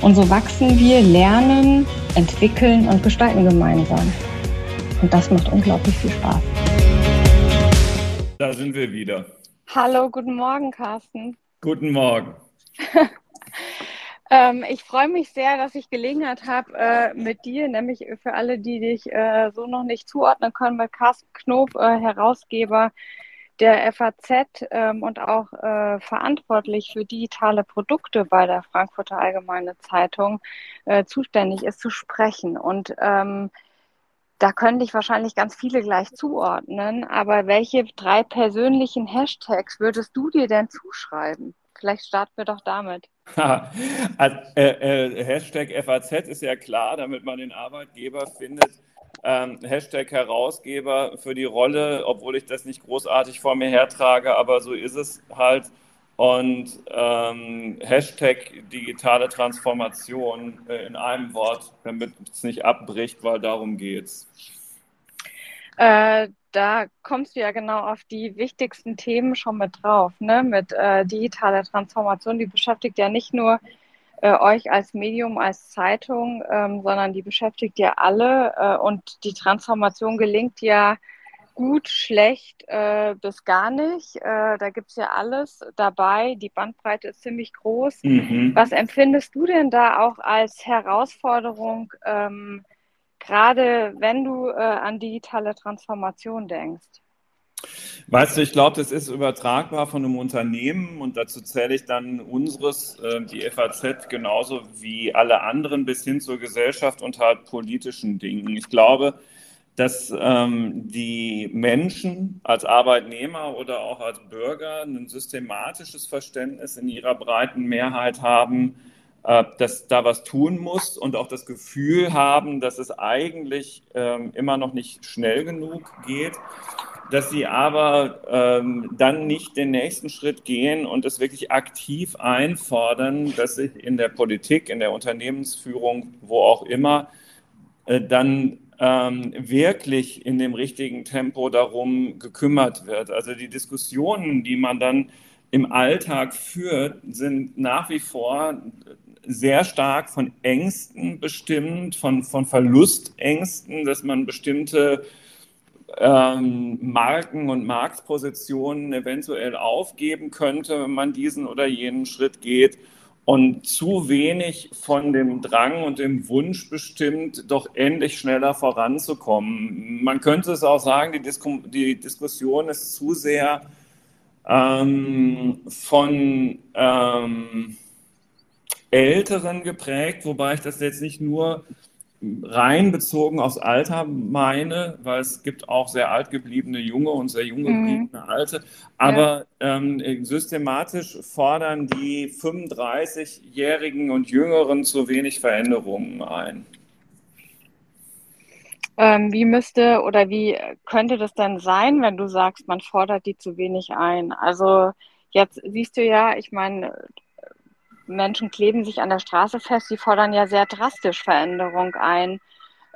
Und so wachsen wir, lernen, entwickeln und gestalten gemeinsam. Und das macht unglaublich viel Spaß. Da sind wir wieder. Hallo, guten Morgen, Carsten. Guten Morgen. ähm, ich freue mich sehr, dass ich Gelegenheit habe äh, mit dir, nämlich für alle, die dich äh, so noch nicht zuordnen können, bei Carsten Knob, äh, Herausgeber der FAZ ähm, und auch äh, verantwortlich für digitale Produkte bei der Frankfurter Allgemeine Zeitung äh, zuständig ist, zu sprechen. Und ähm, da könnte ich wahrscheinlich ganz viele gleich zuordnen, aber welche drei persönlichen Hashtags würdest du dir denn zuschreiben? Vielleicht starten wir doch damit. also, äh, äh, Hashtag FAZ ist ja klar, damit man den Arbeitgeber findet ähm, Hashtag Herausgeber für die Rolle, obwohl ich das nicht großartig vor mir hertrage, aber so ist es halt. Und ähm, Hashtag digitale Transformation äh, in einem Wort, damit es nicht abbricht, weil darum geht's. Äh, da kommst du ja genau auf die wichtigsten Themen schon mit drauf, ne? Mit äh, digitaler Transformation, die beschäftigt ja nicht nur äh, euch als Medium, als Zeitung, ähm, sondern die beschäftigt ja alle äh, und die Transformation gelingt ja gut, schlecht äh, bis gar nicht. Äh, da gibt es ja alles dabei. Die Bandbreite ist ziemlich groß. Mhm. Was empfindest du denn da auch als Herausforderung, ähm, gerade wenn du äh, an digitale Transformation denkst? Weißt du, ich glaube, das ist übertragbar von einem Unternehmen und dazu zähle ich dann unseres, äh, die FAZ, genauso wie alle anderen bis hin zur Gesellschaft und halt politischen Dingen. Ich glaube, dass ähm, die Menschen als Arbeitnehmer oder auch als Bürger ein systematisches Verständnis in ihrer breiten Mehrheit haben, äh, dass da was tun muss und auch das Gefühl haben, dass es eigentlich ähm, immer noch nicht schnell genug geht dass sie aber ähm, dann nicht den nächsten Schritt gehen und es wirklich aktiv einfordern, dass sich in der Politik, in der Unternehmensführung, wo auch immer, äh, dann ähm, wirklich in dem richtigen Tempo darum gekümmert wird. Also die Diskussionen, die man dann im Alltag führt, sind nach wie vor sehr stark von Ängsten bestimmt, von, von Verlustängsten, dass man bestimmte ähm, Marken und Marktpositionen eventuell aufgeben könnte, wenn man diesen oder jenen Schritt geht und zu wenig von dem Drang und dem Wunsch bestimmt, doch endlich schneller voranzukommen. Man könnte es auch sagen, die, Disku die Diskussion ist zu sehr ähm, von ähm, Älteren geprägt, wobei ich das jetzt nicht nur rein bezogen aufs Alter meine, weil es gibt auch sehr altgebliebene Junge und sehr junge mhm. gebliebene Alte, aber ja. ähm, systematisch fordern die 35-Jährigen und Jüngeren zu wenig Veränderungen ein. Ähm, wie müsste oder wie könnte das denn sein, wenn du sagst, man fordert die zu wenig ein? Also jetzt siehst du ja, ich meine, Menschen kleben sich an der Straße fest, die fordern ja sehr drastisch Veränderung ein,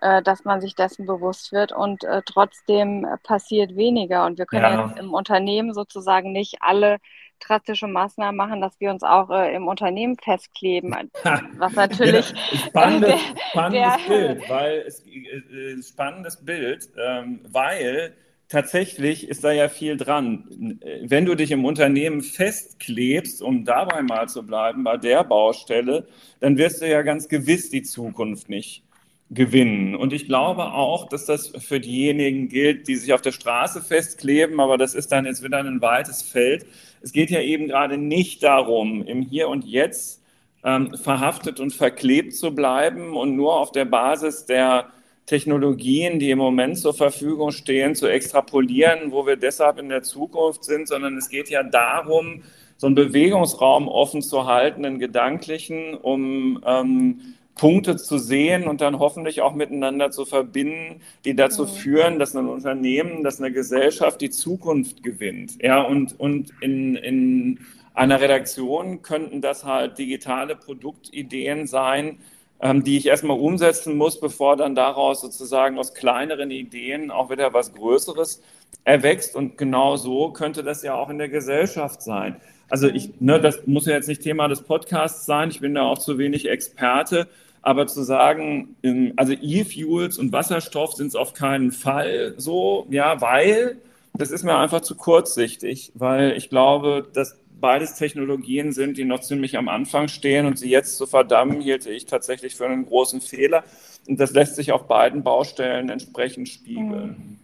äh, dass man sich dessen bewusst wird und äh, trotzdem passiert weniger. Und wir können ja. jetzt im Unternehmen sozusagen nicht alle drastische Maßnahmen machen, dass wir uns auch äh, im Unternehmen festkleben. Was natürlich. spannendes, spannendes der, Bild, weil es äh, spannendes Bild, ähm, weil tatsächlich ist da ja viel dran. Wenn du dich im Unternehmen festklebst, um dabei mal zu bleiben, bei der Baustelle, dann wirst du ja ganz gewiss die Zukunft nicht gewinnen. Und ich glaube auch, dass das für diejenigen gilt, die sich auf der Straße festkleben, aber das ist dann jetzt wieder ein weites Feld. Es geht ja eben gerade nicht darum, im Hier und Jetzt ähm, verhaftet und verklebt zu bleiben und nur auf der Basis der Technologien, die im Moment zur Verfügung stehen, zu extrapolieren, wo wir deshalb in der Zukunft sind, sondern es geht ja darum, so einen Bewegungsraum offen zu halten, einen gedanklichen, um ähm, Punkte zu sehen und dann hoffentlich auch miteinander zu verbinden, die dazu mhm. führen, dass ein Unternehmen, dass eine Gesellschaft die Zukunft gewinnt. Ja, und, und in, in einer Redaktion könnten das halt digitale Produktideen sein, die ich erstmal umsetzen muss, bevor dann daraus sozusagen aus kleineren Ideen auch wieder was Größeres erwächst. Und genau so könnte das ja auch in der Gesellschaft sein. Also ich, ne, das muss ja jetzt nicht Thema des Podcasts sein. Ich bin da auch zu wenig Experte. Aber zu sagen, also E-Fuels und Wasserstoff sind es auf keinen Fall so, ja, weil das ist mir einfach zu kurzsichtig, weil ich glaube, dass beides Technologien sind, die noch ziemlich am Anfang stehen und sie jetzt zu verdammen, hielte ich tatsächlich für einen großen Fehler. Und das lässt sich auf beiden Baustellen entsprechend spiegeln.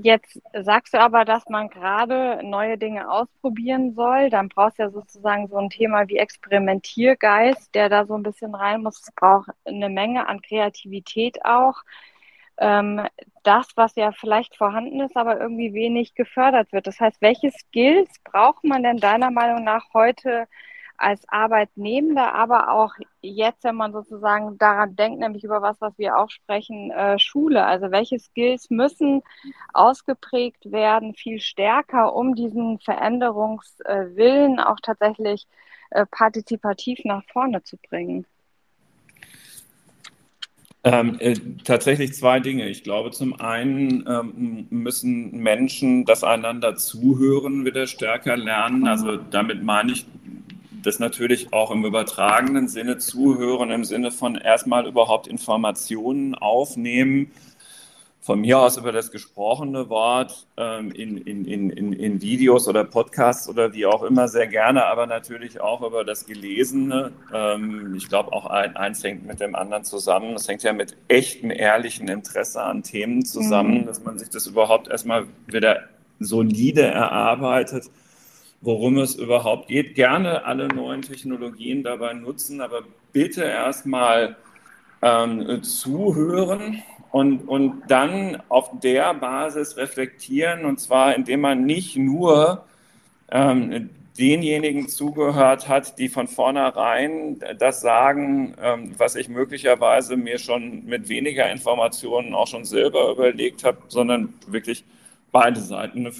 Jetzt sagst du aber, dass man gerade neue Dinge ausprobieren soll. Dann brauchst du ja sozusagen so ein Thema wie Experimentiergeist, der da so ein bisschen rein muss. Es braucht eine Menge an Kreativität auch ähm, das, was ja vielleicht vorhanden ist, aber irgendwie wenig gefördert wird. Das heißt, welche Skills braucht man denn deiner Meinung nach heute als Arbeitnehmender, aber auch jetzt, wenn man sozusagen daran denkt, nämlich über was, was wir auch sprechen, äh, Schule. Also welche Skills müssen ausgeprägt werden, viel stärker, um diesen Veränderungswillen auch tatsächlich äh, partizipativ nach vorne zu bringen? Ähm, äh, tatsächlich zwei Dinge. Ich glaube, zum einen ähm, müssen Menschen das einander zuhören wieder stärker lernen. Also damit meine ich das natürlich auch im übertragenen Sinne zuhören, im Sinne von erstmal überhaupt Informationen aufnehmen von mir aus über das gesprochene Wort ähm, in, in, in, in, Videos oder Podcasts oder wie auch immer sehr gerne, aber natürlich auch über das Gelesene. Ähm, ich glaube, auch ein, eins hängt mit dem anderen zusammen. Das hängt ja mit echtem, ehrlichen Interesse an Themen zusammen, mhm. dass man sich das überhaupt erstmal wieder solide erarbeitet, worum es überhaupt geht. Gerne alle neuen Technologien dabei nutzen, aber bitte erstmal ähm, zuhören und, und dann auf der Basis reflektieren, und zwar indem man nicht nur ähm, denjenigen zugehört hat, die von vornherein das sagen, ähm, was ich möglicherweise mir schon mit weniger Informationen auch schon selber überlegt habe, sondern wirklich beide Seiten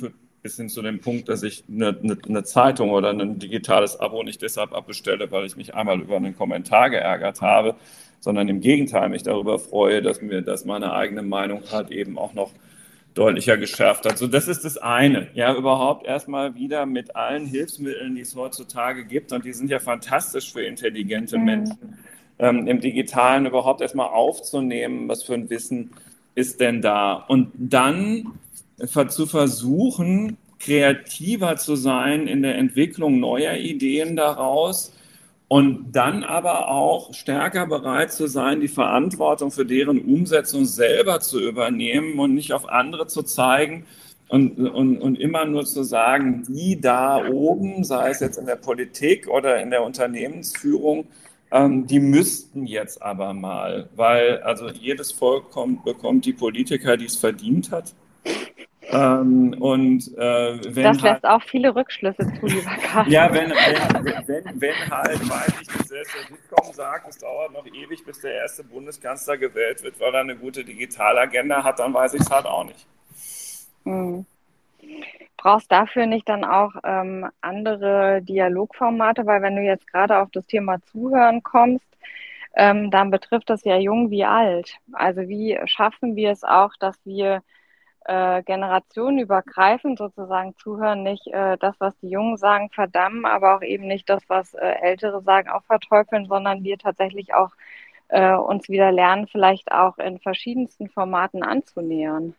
bis hin zu dem Punkt, dass ich eine, eine, eine, Zeitung oder ein digitales Abo nicht deshalb abbestelle, weil ich mich einmal über einen Kommentar geärgert habe, sondern im Gegenteil mich darüber freue, dass mir das meine eigene Meinung halt eben auch noch deutlicher geschärft hat. So, das ist das eine. Ja, überhaupt erstmal wieder mit allen Hilfsmitteln, die es heutzutage gibt, und die sind ja fantastisch für intelligente mhm. Menschen, ähm, im Digitalen überhaupt erstmal aufzunehmen, was für ein Wissen ist denn da. Und dann zu versuchen, kreativer zu sein in der Entwicklung neuer Ideen daraus und dann aber auch stärker bereit zu sein, die Verantwortung für deren Umsetzung selber zu übernehmen und nicht auf andere zu zeigen und, und, und immer nur zu sagen, die da oben, sei es jetzt in der Politik oder in der Unternehmensführung, ähm, die müssten jetzt aber mal, weil also jedes Volk kommt, bekommt die Politiker, die es verdient hat. Ähm, und äh, wenn das lässt halt, auch viele Rückschlüsse zu, lieber Karl. ja, wenn, wenn, wenn, wenn halt, weiß ich, dass der Sitcom sagt, es dauert noch ewig, bis der erste Bundeskanzler gewählt wird, weil er eine gute Digitalagenda hat, dann weiß ich es halt auch nicht. Hm. Brauchst dafür nicht dann auch ähm, andere Dialogformate, weil wenn du jetzt gerade auf das Thema Zuhören kommst, ähm, dann betrifft das ja jung wie alt. Also wie schaffen wir es auch, dass wir äh, generationenübergreifend sozusagen zuhören, nicht äh, das, was die Jungen sagen, verdammen, aber auch eben nicht das, was äh, Ältere sagen, auch verteufeln, sondern wir tatsächlich auch äh, uns wieder lernen, vielleicht auch in verschiedensten Formaten anzunähern.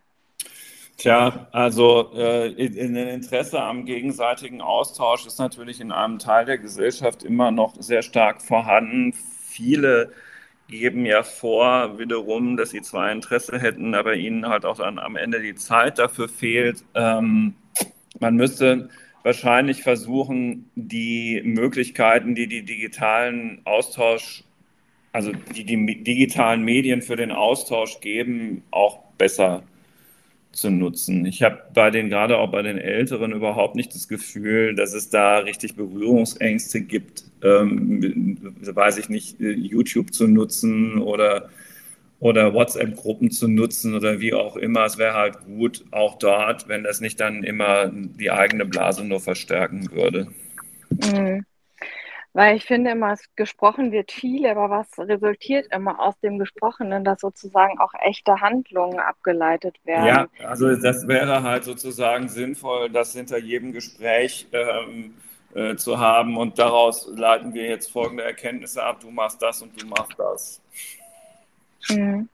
Tja, also äh, in, in Interesse am gegenseitigen Austausch ist natürlich in einem Teil der Gesellschaft immer noch sehr stark vorhanden. Viele geben ja vor, wiederum, dass sie zwar Interesse hätten, aber ihnen halt auch dann am Ende die Zeit dafür fehlt. Ähm, man müsste wahrscheinlich versuchen, die Möglichkeiten, die die digitalen Austausch, also die die digitalen Medien für den Austausch geben, auch besser zu nutzen. Ich habe bei den, gerade auch bei den Älteren, überhaupt nicht das Gefühl, dass es da richtig Berührungsängste gibt, ähm, weiß ich nicht, YouTube zu nutzen oder, oder WhatsApp-Gruppen zu nutzen oder wie auch immer. Es wäre halt gut, auch dort, wenn das nicht dann immer die eigene Blase nur verstärken würde. Mhm. Weil ich finde immer, es gesprochen wird viel, aber was resultiert immer aus dem Gesprochenen, dass sozusagen auch echte Handlungen abgeleitet werden? Ja, also das wäre halt sozusagen sinnvoll, das hinter jedem Gespräch ähm, äh, zu haben und daraus leiten wir jetzt folgende Erkenntnisse ab, du machst das und du machst das. Mhm.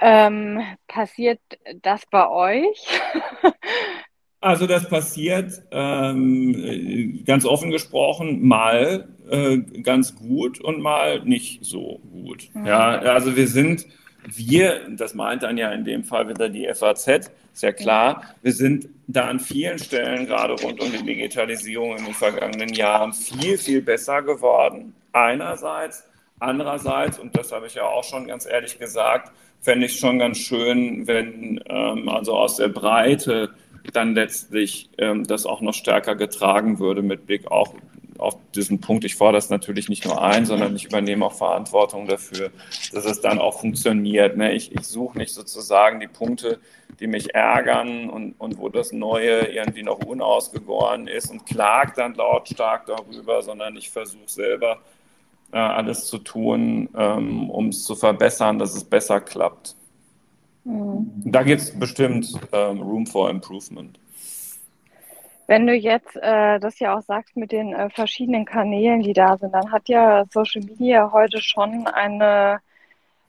Ähm, passiert das bei euch? Also das passiert ähm, ganz offen gesprochen mal äh, ganz gut und mal nicht so gut. Mhm. Ja, also wir sind, wir, das meint dann ja in dem Fall wieder die FAZ, ist ja klar, wir sind da an vielen Stellen, gerade rund um die Digitalisierung in den vergangenen Jahren, viel, viel besser geworden. Einerseits, andererseits, und das habe ich ja auch schon ganz ehrlich gesagt, fände ich schon ganz schön, wenn ähm, also aus der Breite dann letztlich ähm, das auch noch stärker getragen würde mit Blick auch auf diesen Punkt. Ich fordere das natürlich nicht nur ein, sondern ich übernehme auch Verantwortung dafür, dass es dann auch funktioniert. Ne? Ich, ich suche nicht sozusagen die Punkte, die mich ärgern und, und wo das Neue irgendwie noch unausgegoren ist und klage dann lautstark darüber, sondern ich versuche selber äh, alles zu tun, ähm, um es zu verbessern, dass es besser klappt. Mhm. Da gibt es bestimmt ähm, Room for Improvement. Wenn du jetzt äh, das ja auch sagst mit den äh, verschiedenen Kanälen, die da sind, dann hat ja Social Media heute schon eine,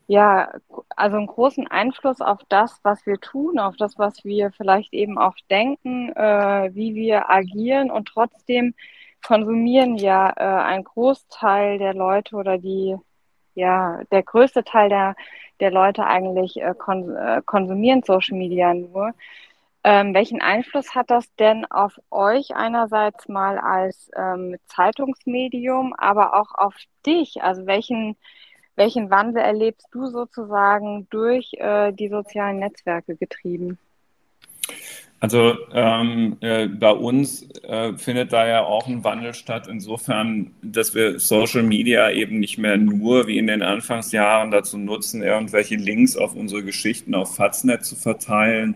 ja, also einen großen Einfluss auf das, was wir tun, auf das, was wir vielleicht eben auch denken, äh, wie wir agieren und trotzdem konsumieren ja äh, ein Großteil der Leute oder die, ja, der größte Teil der der Leute eigentlich äh, kon äh, konsumieren Social Media nur. Ähm, welchen Einfluss hat das denn auf euch einerseits mal als ähm, Zeitungsmedium, aber auch auf dich? Also welchen, welchen Wandel erlebst du sozusagen durch äh, die sozialen Netzwerke getrieben? Also ähm, äh, bei uns äh, findet da ja auch ein Wandel statt, insofern, dass wir Social Media eben nicht mehr nur wie in den Anfangsjahren dazu nutzen, irgendwelche Links auf unsere Geschichten auf Faznet zu verteilen,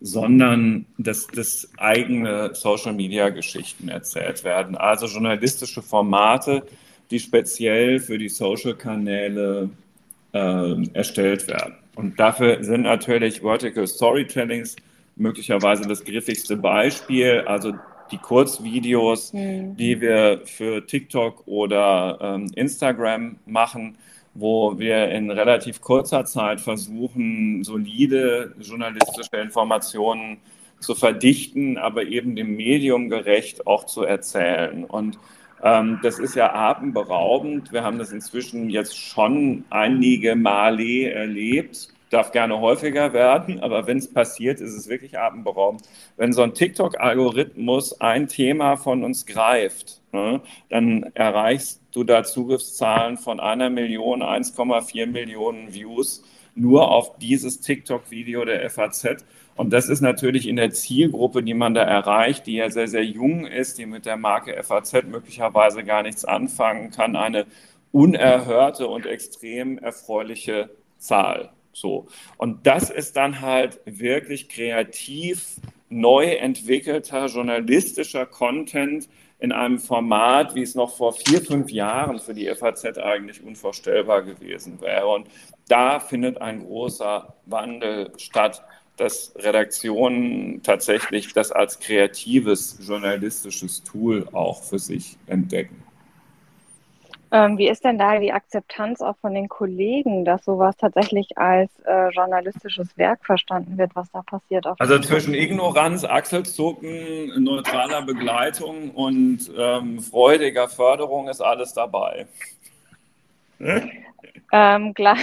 sondern dass, dass eigene Social Media Geschichten erzählt werden. Also journalistische Formate, die speziell für die Social-Kanäle äh, erstellt werden. Und dafür sind natürlich Vertical Storytellings möglicherweise das griffigste Beispiel. Also die Kurzvideos, mhm. die wir für TikTok oder ähm, Instagram machen, wo wir in relativ kurzer Zeit versuchen, solide journalistische Informationen zu verdichten, aber eben dem Medium gerecht auch zu erzählen. Und ähm, das ist ja atemberaubend. Wir haben das inzwischen jetzt schon einige Male erlebt darf gerne häufiger werden, aber wenn es passiert, ist es wirklich atemberaubend. Wenn so ein TikTok-Algorithmus ein Thema von uns greift, ne, dann erreichst du da Zugriffszahlen von einer Million, 1,4 Millionen Views nur auf dieses TikTok-Video der FAZ. Und das ist natürlich in der Zielgruppe, die man da erreicht, die ja sehr, sehr jung ist, die mit der Marke FAZ möglicherweise gar nichts anfangen kann, eine unerhörte und extrem erfreuliche Zahl. So. Und das ist dann halt wirklich kreativ neu entwickelter journalistischer Content in einem Format, wie es noch vor vier, fünf Jahren für die FAZ eigentlich unvorstellbar gewesen wäre. Und da findet ein großer Wandel statt, dass Redaktionen tatsächlich das als kreatives journalistisches Tool auch für sich entdecken. Ähm, wie ist denn da die Akzeptanz auch von den Kollegen, dass sowas tatsächlich als äh, journalistisches Werk verstanden wird, was da passiert? also zwischen Ignoranz, Achselzucken, neutraler Begleitung und ähm, freudiger Förderung ist alles dabei. Ähm, klar,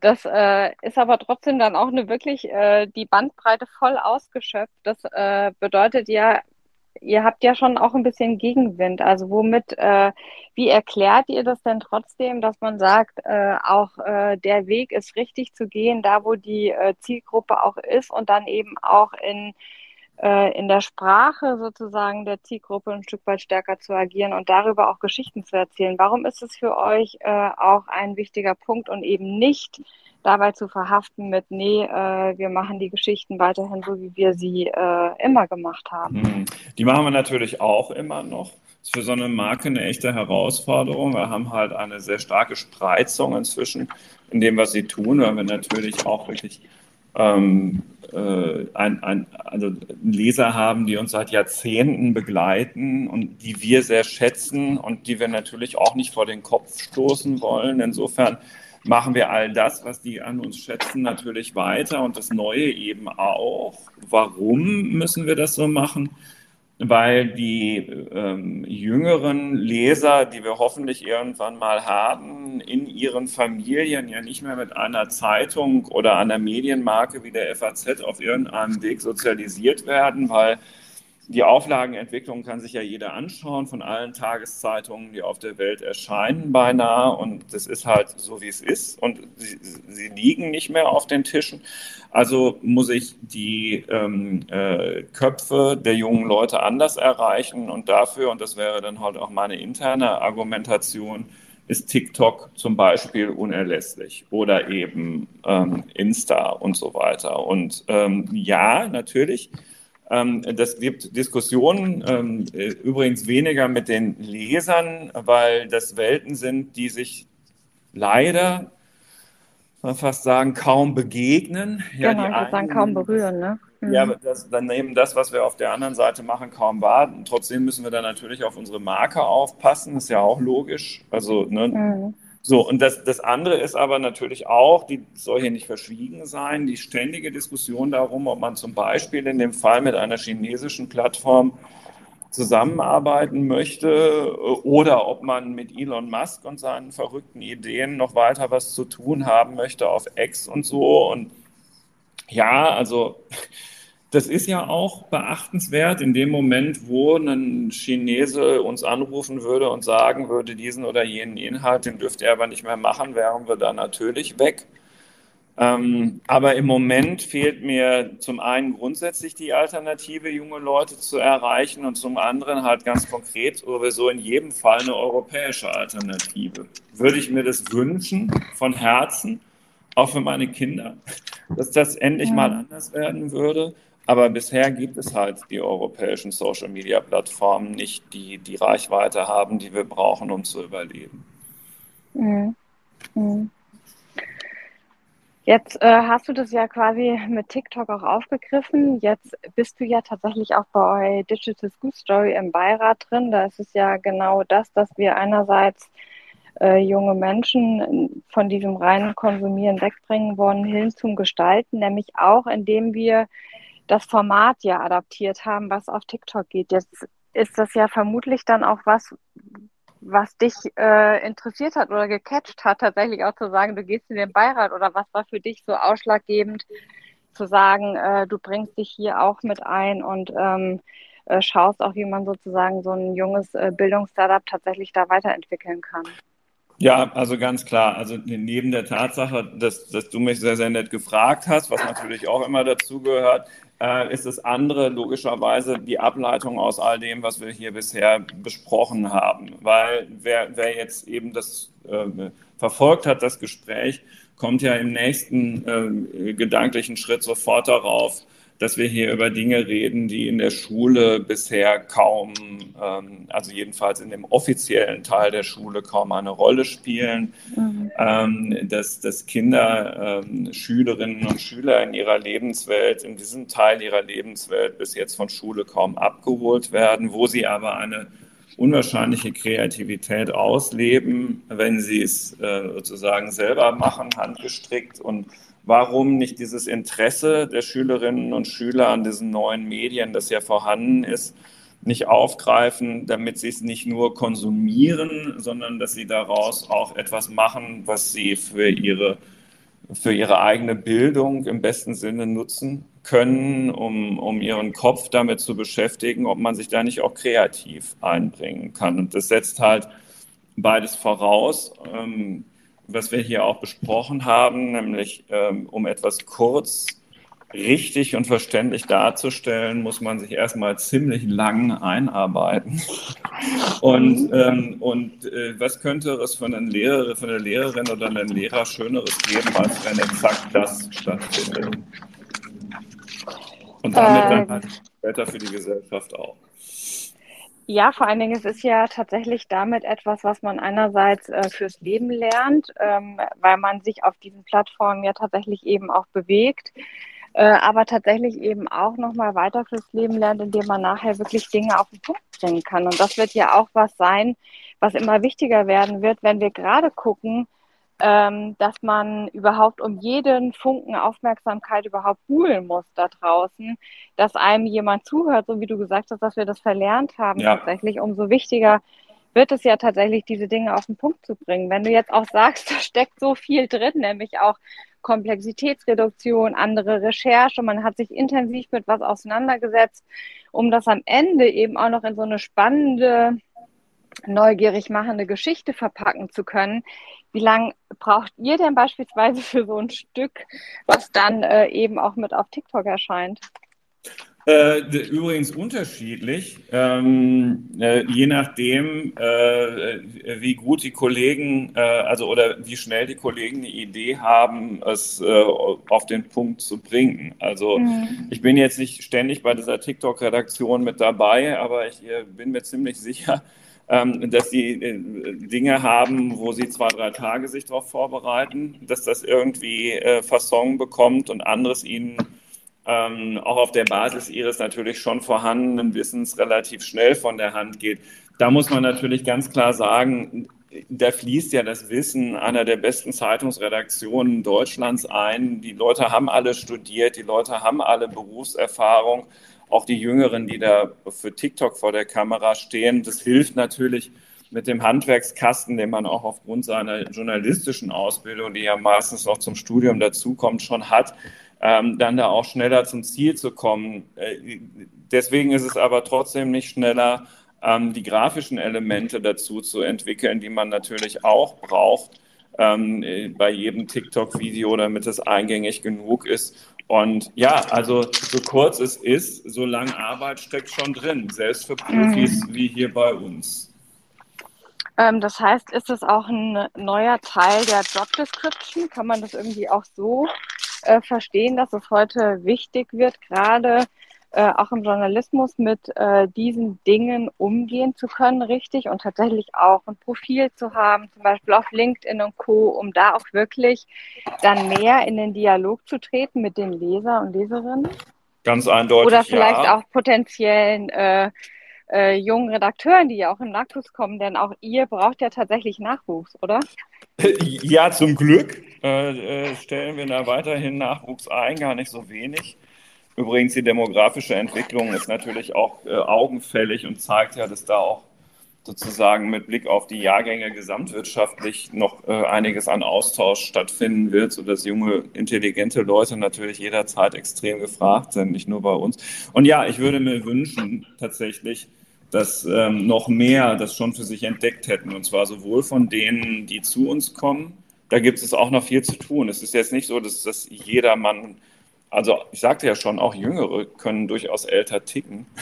das äh, ist aber trotzdem dann auch eine wirklich äh, die Bandbreite voll ausgeschöpft. Das äh, bedeutet ja, ihr habt ja schon auch ein bisschen Gegenwind. Also womit, äh, wie erklärt ihr das denn trotzdem, dass man sagt, äh, auch äh, der Weg ist richtig zu gehen, da wo die äh, Zielgruppe auch ist und dann eben auch in, äh, in der Sprache sozusagen der Zielgruppe ein Stück weit stärker zu agieren und darüber auch Geschichten zu erzählen. Warum ist es für euch äh, auch ein wichtiger Punkt und eben nicht dabei zu verhaften mit, nee, äh, wir machen die Geschichten weiterhin so, wie wir sie äh, immer gemacht haben. Hm. Die machen wir natürlich auch immer noch. Das ist für so eine Marke eine echte Herausforderung. Wir haben halt eine sehr starke Spreizung inzwischen in dem, was sie tun, weil wir natürlich auch wirklich ähm, äh, ein, ein, also Leser haben, die uns seit Jahrzehnten begleiten und die wir sehr schätzen und die wir natürlich auch nicht vor den Kopf stoßen wollen. Insofern machen wir all das, was die an uns schätzen, natürlich weiter und das Neue eben auch. Warum müssen wir das so machen? Weil die ähm, jüngeren Leser, die wir hoffentlich irgendwann mal haben, in ihren Familien ja nicht mehr mit einer Zeitung oder einer Medienmarke wie der FAZ auf irgendeinem Weg sozialisiert werden, weil die Auflagenentwicklung kann sich ja jeder anschauen von allen Tageszeitungen, die auf der Welt erscheinen beinahe. Und das ist halt so, wie es ist. Und sie, sie liegen nicht mehr auf den Tischen. Also muss ich die ähm, äh, Köpfe der jungen Leute anders erreichen. Und dafür, und das wäre dann halt auch meine interne Argumentation, ist TikTok zum Beispiel unerlässlich oder eben ähm, Insta und so weiter. Und ähm, ja, natürlich ähm, das gibt Diskussionen, ähm, übrigens weniger mit den Lesern, weil das Welten sind, die sich leider, man fast sagen, kaum begegnen. Ja, genau, ich würde sagen, kaum berühren. Ne? Mhm. Ja, das, dann nehmen das, was wir auf der anderen Seite machen, kaum wahr. Trotzdem müssen wir dann natürlich auf unsere Marke aufpassen, das ist ja auch logisch. Also, ne, mhm. So, und das, das andere ist aber natürlich auch, die soll hier nicht verschwiegen sein, die ständige Diskussion darum, ob man zum Beispiel in dem Fall mit einer chinesischen Plattform zusammenarbeiten möchte oder ob man mit Elon Musk und seinen verrückten Ideen noch weiter was zu tun haben möchte auf X und so. Und ja, also das ist ja auch beachtenswert in dem Moment, wo ein Chinese uns anrufen würde und sagen würde, diesen oder jenen Inhalt, den dürfte er aber nicht mehr machen, wären wir da natürlich weg. Ähm, aber im Moment fehlt mir zum einen grundsätzlich die Alternative, junge Leute zu erreichen und zum anderen halt ganz konkret sowieso in jedem Fall eine europäische Alternative. Würde ich mir das wünschen von Herzen, auch für meine Kinder, dass das endlich mal anders werden würde. Aber bisher gibt es halt die europäischen Social-Media-Plattformen nicht, die die Reichweite haben, die wir brauchen, um zu überleben. Mhm. Mhm. Jetzt äh, hast du das ja quasi mit TikTok auch aufgegriffen. Jetzt bist du ja tatsächlich auch bei Digital School Story im Beirat drin. Da ist es ja genau das, dass wir einerseits äh, junge Menschen von diesem reinen Konsumieren wegbringen wollen, hin zum Gestalten, nämlich auch indem wir das Format ja adaptiert haben, was auf TikTok geht. Jetzt ist das ja vermutlich dann auch was, was dich äh, interessiert hat oder gecatcht hat, tatsächlich auch zu sagen, du gehst in den Beirat oder was war für dich so ausschlaggebend, zu sagen, äh, du bringst dich hier auch mit ein und ähm, äh, schaust auch, wie man sozusagen so ein junges äh, Bildungsstartup tatsächlich da weiterentwickeln kann. Ja, also ganz klar. Also neben der Tatsache, dass, dass du mich sehr, sehr nett gefragt hast, was natürlich auch immer dazugehört, äh, ist das andere logischerweise die Ableitung aus all dem, was wir hier bisher besprochen haben. Weil wer, wer jetzt eben das äh, verfolgt hat, das Gespräch, kommt ja im nächsten äh, gedanklichen Schritt sofort darauf, dass wir hier über Dinge reden, die in der Schule bisher kaum, ähm, also jedenfalls in dem offiziellen Teil der Schule kaum eine Rolle spielen, mhm. ähm, dass, dass Kinder, ähm, Schülerinnen und Schüler in ihrer Lebenswelt, in diesem Teil ihrer Lebenswelt bis jetzt von Schule kaum abgeholt werden, wo sie aber eine unwahrscheinliche Kreativität ausleben, wenn sie es äh, sozusagen selber machen, handgestrickt und warum nicht dieses Interesse der Schülerinnen und Schüler an diesen neuen Medien, das ja vorhanden ist, nicht aufgreifen, damit sie es nicht nur konsumieren, sondern dass sie daraus auch etwas machen, was sie für ihre, für ihre eigene Bildung im besten Sinne nutzen können, um, um ihren Kopf damit zu beschäftigen, ob man sich da nicht auch kreativ einbringen kann. Und das setzt halt beides voraus. Ähm, was wir hier auch besprochen haben, nämlich ähm, um etwas kurz richtig und verständlich darzustellen, muss man sich erstmal ziemlich lang einarbeiten. Und, ähm, und äh, was könnte es von, einer Lehrer, von einer Lehrerin oder einem Lehrer Schöneres geben, als wenn exakt das stattfindet? Und damit dann ähm. halt später für die Gesellschaft auch. Ja, vor allen Dingen, es ist ja tatsächlich damit etwas, was man einerseits äh, fürs Leben lernt, ähm, weil man sich auf diesen Plattformen ja tatsächlich eben auch bewegt, äh, aber tatsächlich eben auch nochmal weiter fürs Leben lernt, indem man nachher wirklich Dinge auf den Punkt bringen kann. Und das wird ja auch was sein, was immer wichtiger werden wird, wenn wir gerade gucken, ähm, dass man überhaupt um jeden Funken Aufmerksamkeit überhaupt buhlen muss da draußen, dass einem jemand zuhört, so wie du gesagt hast, dass wir das verlernt haben ja. tatsächlich, umso wichtiger wird es ja tatsächlich, diese Dinge auf den Punkt zu bringen. Wenn du jetzt auch sagst, da steckt so viel drin, nämlich auch Komplexitätsreduktion, andere Recherche, man hat sich intensiv mit was auseinandergesetzt, um das am Ende eben auch noch in so eine spannende, neugierig machende Geschichte verpacken zu können, wie lange braucht ihr denn beispielsweise für so ein Stück, was dann äh, eben auch mit auf TikTok erscheint? Äh, übrigens unterschiedlich, ähm, äh, je nachdem, äh, wie gut die Kollegen, äh, also oder wie schnell die Kollegen eine Idee haben, es äh, auf den Punkt zu bringen. Also mhm. ich bin jetzt nicht ständig bei dieser TikTok-Redaktion mit dabei, aber ich bin mir ziemlich sicher, ähm, dass sie äh, Dinge haben, wo sie zwei, drei Tage sich darauf vorbereiten, dass das irgendwie äh, Fasson bekommt und anderes ihnen ähm, auch auf der Basis ihres natürlich schon vorhandenen Wissens relativ schnell von der Hand geht. Da muss man natürlich ganz klar sagen, da fließt ja das Wissen einer der besten Zeitungsredaktionen Deutschlands ein. Die Leute haben alle studiert, die Leute haben alle Berufserfahrung auch die Jüngeren, die da für TikTok vor der Kamera stehen. Das hilft natürlich mit dem Handwerkskasten, den man auch aufgrund seiner journalistischen Ausbildung, die ja meistens noch zum Studium dazukommt, schon hat, ähm, dann da auch schneller zum Ziel zu kommen. Äh, deswegen ist es aber trotzdem nicht schneller, ähm, die grafischen Elemente dazu zu entwickeln, die man natürlich auch braucht ähm, bei jedem TikTok-Video, damit es eingängig genug ist. Und ja, also so kurz es ist, so lange Arbeit steckt schon drin, selbst für Profis mhm. wie hier bei uns. Ähm, das heißt, ist es auch ein neuer Teil der Job Description? Kann man das irgendwie auch so äh, verstehen, dass es heute wichtig wird, gerade äh, auch im Journalismus mit äh, diesen Dingen umgehen zu können, richtig und tatsächlich auch ein Profil zu haben, zum Beispiel auf LinkedIn und Co., um da auch wirklich dann mehr in den Dialog zu treten mit den Leser und Leserinnen? Ganz eindeutig. Oder vielleicht ja. auch potenziellen äh, äh, jungen Redakteuren, die ja auch im Nachwuchs kommen, denn auch ihr braucht ja tatsächlich Nachwuchs, oder? Ja, zum Glück äh, äh, stellen wir da weiterhin Nachwuchs ein, gar nicht so wenig. Übrigens, die demografische Entwicklung ist natürlich auch äh, augenfällig und zeigt ja, dass da auch sozusagen mit Blick auf die Jahrgänge gesamtwirtschaftlich noch äh, einiges an Austausch stattfinden wird, sodass junge, intelligente Leute natürlich jederzeit extrem gefragt sind, nicht nur bei uns. Und ja, ich würde mir wünschen tatsächlich, dass ähm, noch mehr das schon für sich entdeckt hätten, und zwar sowohl von denen, die zu uns kommen, da gibt es auch noch viel zu tun. Es ist jetzt nicht so, dass, dass jeder Mann also ich sagte ja schon, auch Jüngere können durchaus älter ticken.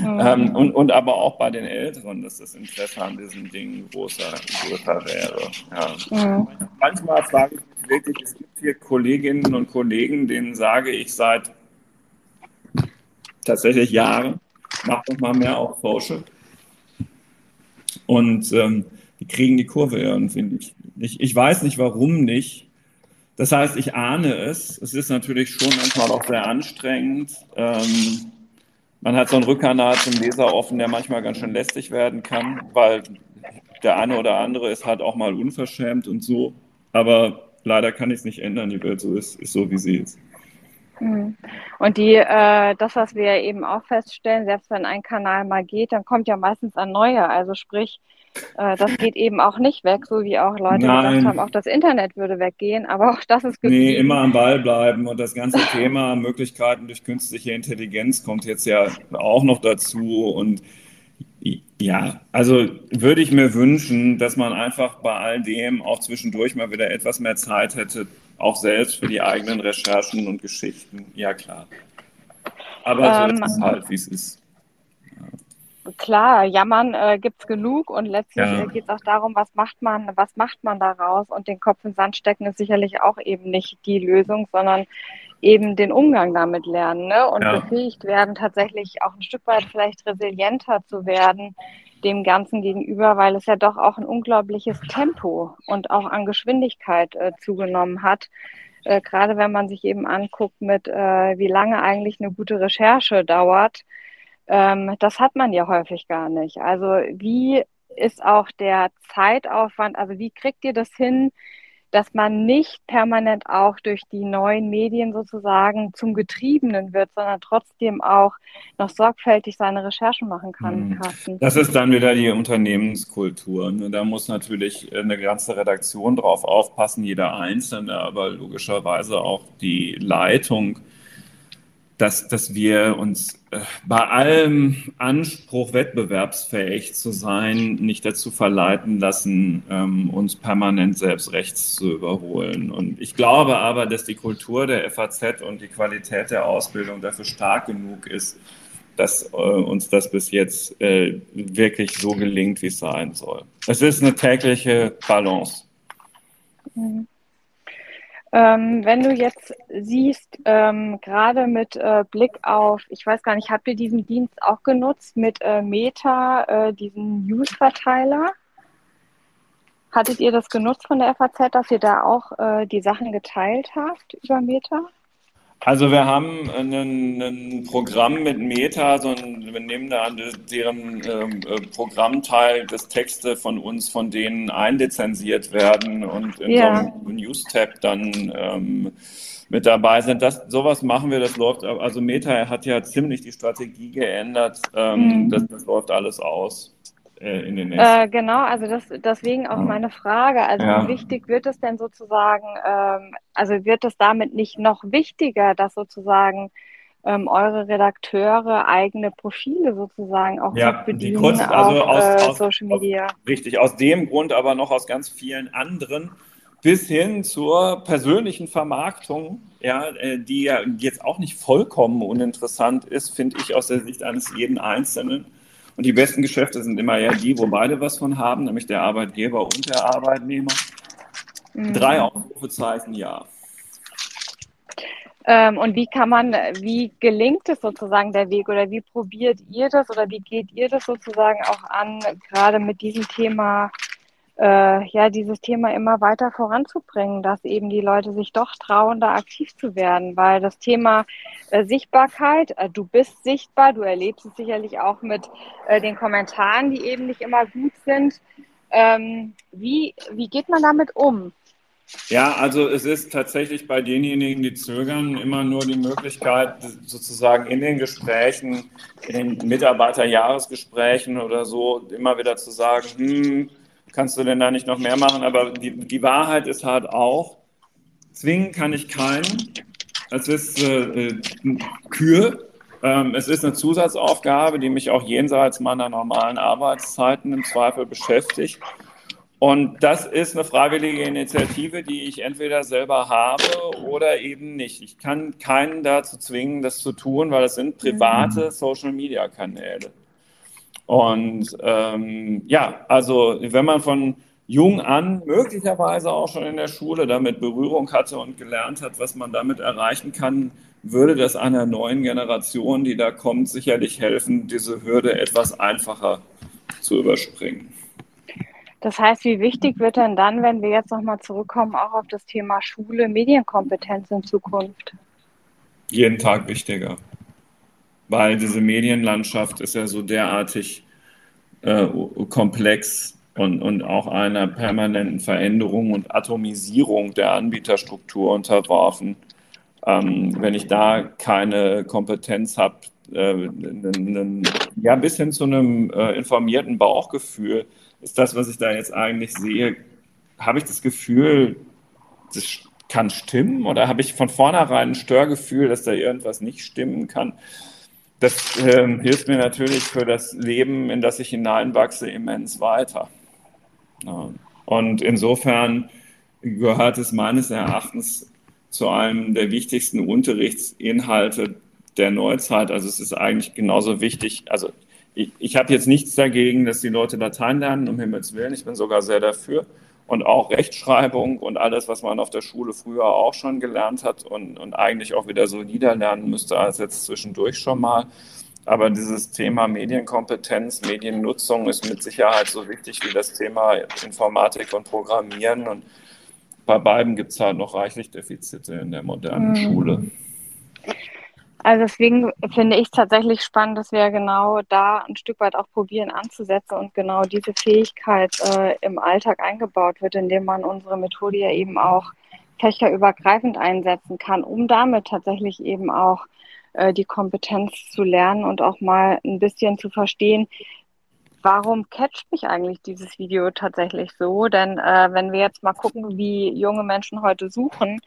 Mhm. ähm, und, und aber auch bei den Älteren, dass das Interesse an diesen Dingen größer, größer wäre. Ja. Mhm. Manchmal frage ich mich wirklich, es gibt hier Kolleginnen und Kollegen, denen sage ich seit tatsächlich Jahren, mach doch mal mehr auf Social. Und ähm, die kriegen die Kurve irgendwie nicht. Ich, ich weiß nicht, warum nicht. Das heißt, ich ahne es. Es ist natürlich schon manchmal auch sehr anstrengend. Ähm, man hat so einen Rückkanal zum Leser offen, der manchmal ganz schön lästig werden kann, weil der eine oder andere ist halt auch mal unverschämt und so. Aber leider kann ich es nicht ändern. Die Welt so ist, ist so, wie sie ist. Mhm. Und die, äh, das, was wir eben auch feststellen, selbst wenn ein Kanal mal geht, dann kommt ja meistens ein neuer. Also sprich, äh, das geht eben auch nicht weg, so wie auch Leute Nein. gesagt haben, auch das Internet würde weggehen, aber auch das ist geblieben. Nee, immer am Ball bleiben und das ganze Thema Möglichkeiten durch künstliche Intelligenz kommt jetzt ja auch noch dazu und ja, also würde ich mir wünschen, dass man einfach bei all dem auch zwischendurch mal wieder etwas mehr Zeit hätte, auch selbst für die eigenen Recherchen und Geschichten. Ja, klar. Aber so ähm, ist es halt, wie es ist. Klar, jammern äh, gibt es genug und letztlich ja. äh, geht es auch darum, was macht man, was macht man daraus und den Kopf in den Sand stecken ist sicherlich auch eben nicht die Lösung, sondern eben den Umgang damit lernen ne? und ja. befähigt werden, tatsächlich auch ein Stück weit vielleicht resilienter zu werden dem Ganzen gegenüber, weil es ja doch auch ein unglaubliches Tempo und auch an Geschwindigkeit äh, zugenommen hat. Äh, Gerade wenn man sich eben anguckt, mit äh, wie lange eigentlich eine gute Recherche dauert, ähm, das hat man ja häufig gar nicht. Also wie ist auch der Zeitaufwand, also wie kriegt ihr das hin, dass man nicht permanent auch durch die neuen Medien sozusagen zum Getriebenen wird, sondern trotzdem auch noch sorgfältig seine Recherchen machen kann, mhm. Carsten. Das ist dann wieder die Unternehmenskultur. Ne? Da muss natürlich eine ganze Redaktion drauf aufpassen, jeder Einzelne, aber logischerweise auch die Leitung dass, dass wir uns äh, bei allem Anspruch, wettbewerbsfähig zu sein, nicht dazu verleiten lassen, ähm, uns permanent selbst rechts zu überholen. Und ich glaube aber, dass die Kultur der FAZ und die Qualität der Ausbildung dafür stark genug ist, dass äh, uns das bis jetzt äh, wirklich so gelingt, wie es sein soll. Es ist eine tägliche Balance. Mhm. Ähm, wenn du jetzt siehst, ähm, gerade mit äh, Blick auf, ich weiß gar nicht, habt ihr diesen Dienst auch genutzt mit äh, Meta, äh, diesen News-Verteiler? Hattet ihr das genutzt von der FAZ, dass ihr da auch äh, die Sachen geteilt habt über Meta? Also wir haben ein, ein Programm mit Meta, so ein, wir nehmen da deren ähm, äh, Programmteil, dass Texte von uns von denen einlizenziert werden und in ja. so einem News-Tab dann ähm, mit dabei sind. Das, sowas machen wir, das läuft, also Meta hat ja ziemlich die Strategie geändert, ähm, mhm. das, das läuft alles aus äh, in den nächsten äh, Genau, also das, deswegen auch meine Frage. Also ja. wie wichtig wird es denn sozusagen, ähm, also wird es damit nicht noch wichtiger, dass sozusagen ähm, eure Redakteure eigene Profile sozusagen auch ja, bedienen die kurz, also auf aus, äh, aus, Social Media? Aus, richtig, aus dem Grund, aber noch aus ganz vielen anderen bis hin zur persönlichen Vermarktung, ja, äh, die ja jetzt auch nicht vollkommen uninteressant ist, finde ich aus der Sicht eines jeden Einzelnen. Und die besten Geschäfte sind immer ja die, wo beide was von haben, nämlich der Arbeitgeber und der Arbeitnehmer. Mhm. Drei Ausrufezeichen, ja. Ähm, und wie kann man, wie gelingt es sozusagen der Weg oder wie probiert ihr das oder wie geht ihr das sozusagen auch an, gerade mit diesem Thema äh, ja, dieses Thema immer weiter voranzubringen, dass eben die Leute sich doch trauen, da aktiv zu werden, weil das Thema äh, Sichtbarkeit, äh, du bist sichtbar, du erlebst es sicherlich auch mit äh, den Kommentaren, die eben nicht immer gut sind. Ähm, wie, wie geht man damit um? Ja, also es ist tatsächlich bei denjenigen, die zögern, immer nur die Möglichkeit, sozusagen in den Gesprächen, in den Mitarbeiterjahresgesprächen oder so, immer wieder zu sagen, hm, kannst du denn da nicht noch mehr machen? Aber die, die Wahrheit ist halt auch, zwingen kann ich keinen. Es ist äh, äh, Kür. Ähm, es ist eine Zusatzaufgabe, die mich auch jenseits meiner normalen Arbeitszeiten im Zweifel beschäftigt. Und das ist eine freiwillige Initiative, die ich entweder selber habe oder eben nicht. Ich kann keinen dazu zwingen, das zu tun, weil es sind private mhm. Social-Media-Kanäle. Und ähm, ja, also wenn man von jung an, möglicherweise auch schon in der Schule damit Berührung hatte und gelernt hat, was man damit erreichen kann, würde das einer neuen Generation, die da kommt, sicherlich helfen, diese Hürde etwas einfacher zu überspringen. Das heißt, wie wichtig wird denn dann, wenn wir jetzt nochmal zurückkommen, auch auf das Thema Schule, Medienkompetenz in Zukunft? Jeden Tag wichtiger. Weil diese Medienlandschaft ist ja so derartig äh, komplex und, und auch einer permanenten Veränderung und Atomisierung der Anbieterstruktur unterworfen. Ähm, wenn ich da keine Kompetenz habe, äh, ja, bis hin zu einem äh, informierten Bauchgefühl, ist das, was ich da jetzt eigentlich sehe, habe ich das Gefühl, das kann stimmen oder habe ich von vornherein ein Störgefühl, dass da irgendwas nicht stimmen kann? Das äh, hilft mir natürlich für das Leben, in das ich hineinwachse, immens weiter. Und insofern gehört es meines Erachtens zu einem der wichtigsten Unterrichtsinhalte der Neuzeit. Also es ist eigentlich genauso wichtig. Also ich, ich habe jetzt nichts dagegen, dass die Leute Latein lernen, um Himmels Willen. Ich bin sogar sehr dafür. Und auch Rechtschreibung und alles, was man auf der Schule früher auch schon gelernt hat und, und eigentlich auch wieder solider lernen müsste als jetzt zwischendurch schon mal. Aber dieses Thema Medienkompetenz, Mediennutzung ist mit Sicherheit so wichtig wie das Thema Informatik und Programmieren. Und bei beiden gibt es halt noch reichlich Defizite in der modernen mhm. Schule. Also deswegen finde ich es tatsächlich spannend, dass wir genau da ein Stück weit auch probieren anzusetzen und genau diese Fähigkeit äh, im Alltag eingebaut wird, indem man unsere Methode ja eben auch fächerübergreifend einsetzen kann, um damit tatsächlich eben auch äh, die Kompetenz zu lernen und auch mal ein bisschen zu verstehen, warum catcht mich eigentlich dieses Video tatsächlich so? Denn äh, wenn wir jetzt mal gucken, wie junge Menschen heute suchen,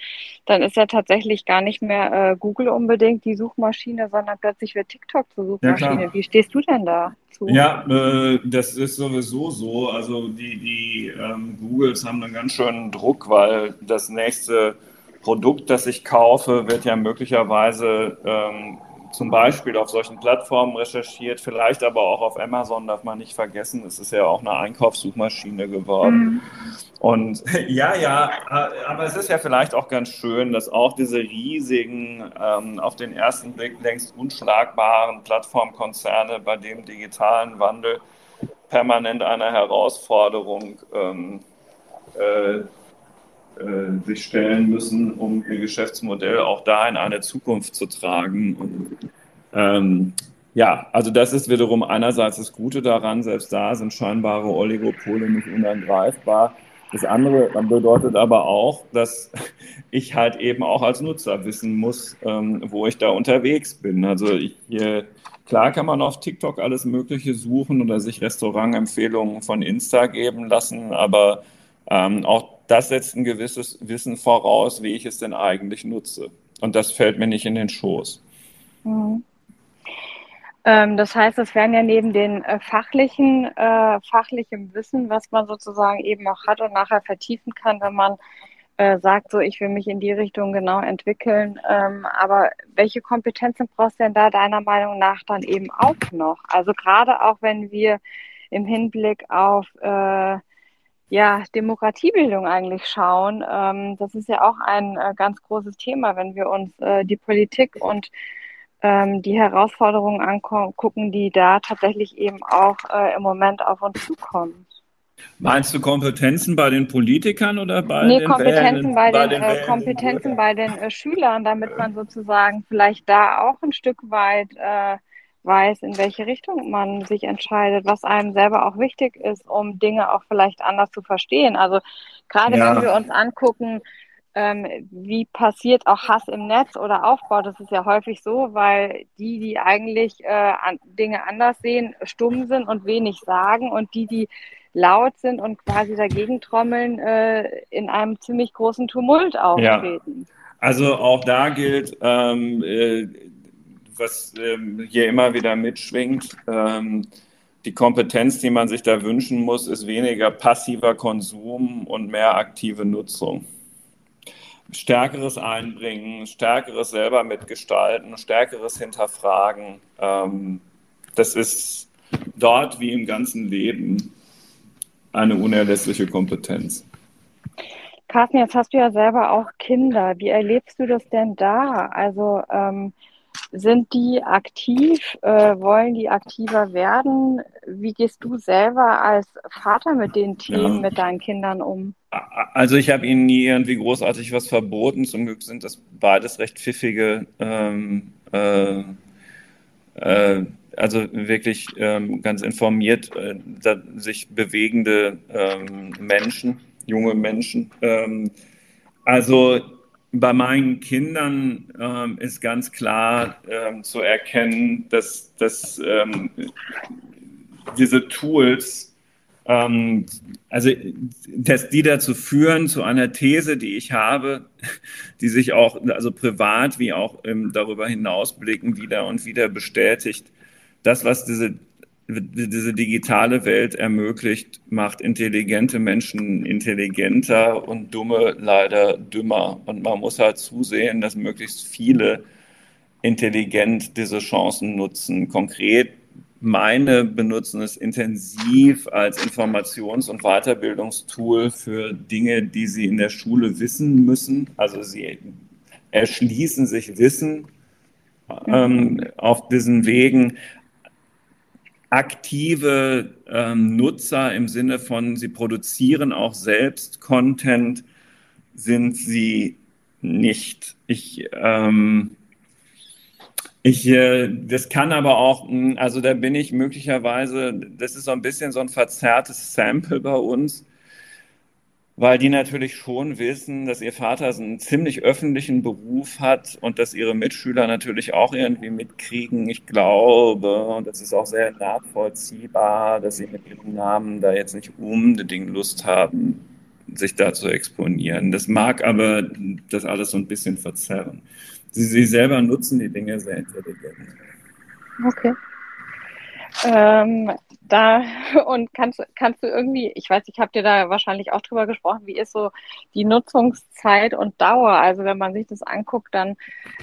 dann ist ja tatsächlich gar nicht mehr äh, Google unbedingt die Suchmaschine, sondern plötzlich wird TikTok zur Suchmaschine. Ja, wie stehst du denn dazu? Ja, äh, das ist sowieso so. Also die, die ähm, Googles haben einen ganz schönen Druck, weil das nächste Produkt, das ich kaufe, wird ja möglicherweise ähm, zum Beispiel auf solchen Plattformen recherchiert, vielleicht aber auch auf Amazon, darf man nicht vergessen. Es ist ja auch eine Einkaufssuchmaschine geworden. Mhm. Und ja, ja, aber es ist ja vielleicht auch ganz schön, dass auch diese riesigen, ähm, auf den ersten Blick längst unschlagbaren Plattformkonzerne bei dem digitalen Wandel permanent eine Herausforderung ähm, äh, äh, sich stellen müssen, um ihr Geschäftsmodell auch da in eine Zukunft zu tragen. Und, ähm, ja, also das ist wiederum einerseits das Gute daran, selbst da sind scheinbare Oligopole nicht unangreifbar. Das andere bedeutet aber auch, dass ich halt eben auch als Nutzer wissen muss, ähm, wo ich da unterwegs bin. Also ich, äh, klar kann man auf TikTok alles Mögliche suchen oder sich Restaurantempfehlungen von Insta geben lassen, aber ähm, auch das setzt ein gewisses Wissen voraus, wie ich es denn eigentlich nutze. Und das fällt mir nicht in den Schoß. Mhm. Ähm, das heißt, es werden ja neben den äh, fachlichen, äh, fachlichem Wissen, was man sozusagen eben auch hat und nachher vertiefen kann, wenn man äh, sagt, so ich will mich in die Richtung genau entwickeln. Ähm, aber welche Kompetenzen brauchst du denn da deiner Meinung nach dann eben auch noch? Also gerade auch wenn wir im Hinblick auf äh, ja, Demokratiebildung eigentlich schauen. Ähm, das ist ja auch ein äh, ganz großes Thema, wenn wir uns äh, die Politik und ähm, die Herausforderungen angucken, die da tatsächlich eben auch äh, im Moment auf uns zukommen. Meinst du Kompetenzen bei den Politikern oder bei nee, den Kompetenzen bei, bei den, den äh, Kompetenzen bei den äh, Schülern, damit man sozusagen vielleicht da auch ein Stück weit äh, weiß, in welche Richtung man sich entscheidet, was einem selber auch wichtig ist, um Dinge auch vielleicht anders zu verstehen. Also gerade ja. wenn wir uns angucken, ähm, wie passiert auch Hass im Netz oder Aufbau, das ist ja häufig so, weil die, die eigentlich äh, an, Dinge anders sehen, stumm sind und wenig sagen und die, die laut sind und quasi dagegen trommeln, äh, in einem ziemlich großen Tumult auftreten. Ja. Also auch da gilt, ähm, äh, was ähm, hier immer wieder mitschwingt. Ähm, die Kompetenz, die man sich da wünschen muss, ist weniger passiver Konsum und mehr aktive Nutzung. Stärkeres Einbringen, stärkeres selber mitgestalten, stärkeres Hinterfragen. Ähm, das ist dort wie im ganzen Leben eine unerlässliche Kompetenz. Carsten, jetzt hast du ja selber auch Kinder. Wie erlebst du das denn da? Also ähm, sind die aktiv? Äh, wollen die aktiver werden? Wie gehst du selber als Vater mit den Themen, ja. mit deinen Kindern um? Also ich habe ihnen nie irgendwie großartig was verboten. Zum Glück sind das beides recht pfiffige ähm, äh, äh, also wirklich ähm, ganz informiert äh, sich bewegende ähm, Menschen, junge Menschen. Ähm, also bei meinen Kindern ähm, ist ganz klar ähm, zu erkennen, dass, dass ähm, diese Tools, ähm, also dass die dazu führen zu einer These, die ich habe, die sich auch also privat wie auch darüber hinaus blicken wieder und wieder bestätigt, das, was diese, diese digitale Welt ermöglicht, macht intelligente Menschen intelligenter und dumme leider dümmer. Und man muss halt zusehen, dass möglichst viele intelligent diese Chancen nutzen. Konkret meine benutzen es intensiv als Informations- und Weiterbildungstool für Dinge, die sie in der Schule wissen müssen. Also sie erschließen sich Wissen ähm, auf diesen Wegen, aktive ähm, Nutzer im Sinne von, sie produzieren auch selbst Content, sind sie nicht. Ich, ähm, ich, äh, das kann aber auch, hm, also da bin ich möglicherweise, das ist so ein bisschen so ein verzerrtes Sample bei uns weil die natürlich schon wissen, dass ihr Vater einen ziemlich öffentlichen Beruf hat und dass ihre Mitschüler natürlich auch irgendwie mitkriegen. Ich glaube, und das ist auch sehr nachvollziehbar, dass sie mit ihrem Namen da jetzt nicht unbedingt Lust haben, sich da zu exponieren. Das mag aber das alles so ein bisschen verzerren. Sie, sie selber nutzen die Dinge sehr intelligent. Okay. Ähm, da und kannst, kannst du irgendwie, ich weiß, ich habe dir da wahrscheinlich auch drüber gesprochen, wie ist so die Nutzungszeit und Dauer? Also wenn man sich das anguckt, dann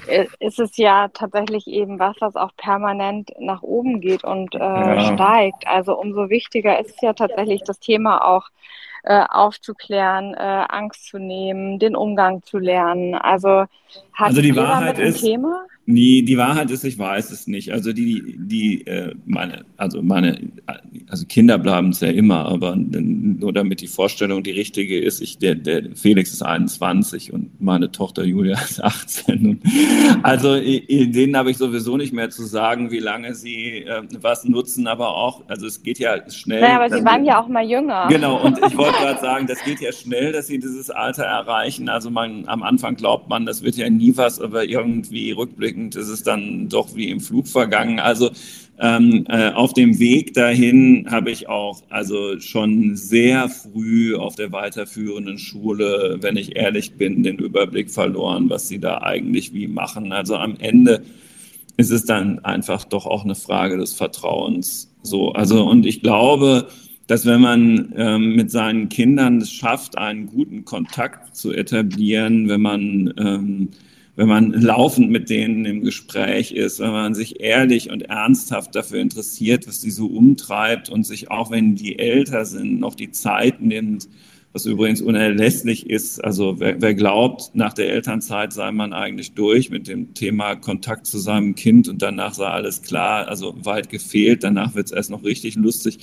äh, ist es ja tatsächlich eben was, was auch permanent nach oben geht und äh, ja. steigt. Also umso wichtiger ist ja tatsächlich das Thema auch äh, aufzuklären, äh, Angst zu nehmen, den Umgang zu lernen. Also hat also die Wahrheit ist, Thema? Nee, die Wahrheit ist, ich weiß es nicht. Also die, die, äh, meine, also meine, also Kinder bleiben es ja immer, aber nur damit die Vorstellung die richtige ist, ich, der, der Felix ist 21 und meine Tochter Julia ist 18. also denen habe ich sowieso nicht mehr zu sagen, wie lange sie äh, was nutzen, aber auch, also es geht ja schnell. Naja, aber sie waren ja auch mal jünger. Genau, und ich wollte gerade sagen, das geht ja schnell, dass sie dieses Alter erreichen. Also man, am Anfang glaubt man, das wird ja nie was, aber irgendwie rückblickend ist es dann doch wie im Flug vergangen. Also ähm, äh, auf dem Weg dahin habe ich auch also schon sehr früh auf der weiterführenden Schule, wenn ich ehrlich bin, den Überblick verloren, was sie da eigentlich wie machen. Also am Ende ist es dann einfach doch auch eine Frage des Vertrauens. So, also und ich glaube, dass wenn man ähm, mit seinen Kindern es schafft, einen guten Kontakt zu etablieren, wenn man ähm, wenn man laufend mit denen im Gespräch ist, wenn man sich ehrlich und ernsthaft dafür interessiert, was die so umtreibt und sich auch wenn die älter sind, noch die Zeit nimmt, was übrigens unerlässlich ist. Also wer, wer, glaubt, nach der Elternzeit sei man eigentlich durch mit dem Thema Kontakt zu seinem Kind und danach sei alles klar, also weit gefehlt, danach wird es erst noch richtig lustig.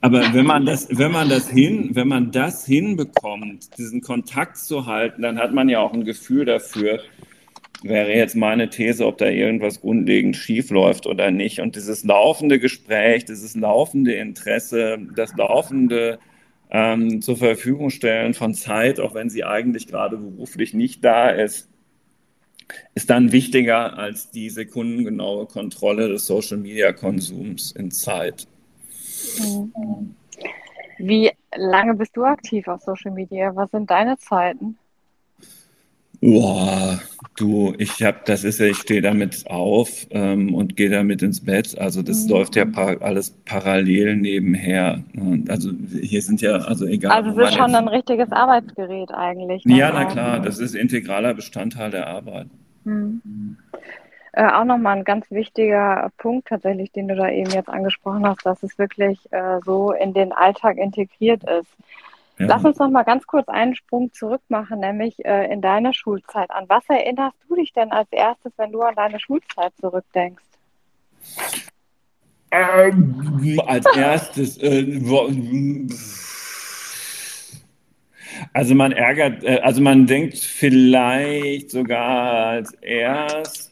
Aber wenn man das, wenn man das hin, wenn man das hinbekommt, diesen Kontakt zu halten, dann hat man ja auch ein Gefühl dafür, wäre jetzt meine These, ob da irgendwas grundlegend schief läuft oder nicht. Und dieses laufende Gespräch, dieses laufende Interesse, das laufende ähm, zur Verfügung stellen von Zeit, auch wenn sie eigentlich gerade beruflich nicht da ist, ist dann wichtiger als die sekundengenaue Kontrolle des Social-Media-Konsums in Zeit. Wie lange bist du aktiv auf Social Media? Was sind deine Zeiten? Boah, du, ich habe, das ist ja, ich stehe damit auf ähm, und gehe damit ins Bett. Also das mhm. läuft ja par alles parallel nebenher. Also hier sind ja, also egal. Also es ist schon ein richtiges Arbeitsgerät eigentlich. Ja, na klar, das ist integraler Bestandteil der Arbeit. Mhm. Mhm. Äh, auch nochmal ein ganz wichtiger Punkt tatsächlich, den du da eben jetzt angesprochen hast, dass es wirklich äh, so in den Alltag integriert ist. Ja. Lass uns noch mal ganz kurz einen Sprung zurück machen, nämlich äh, in deine Schulzeit. An was erinnerst du dich denn als erstes, wenn du an deine Schulzeit zurückdenkst? Ähm, als erstes, äh, also man ärgert, äh, also man denkt vielleicht sogar als erst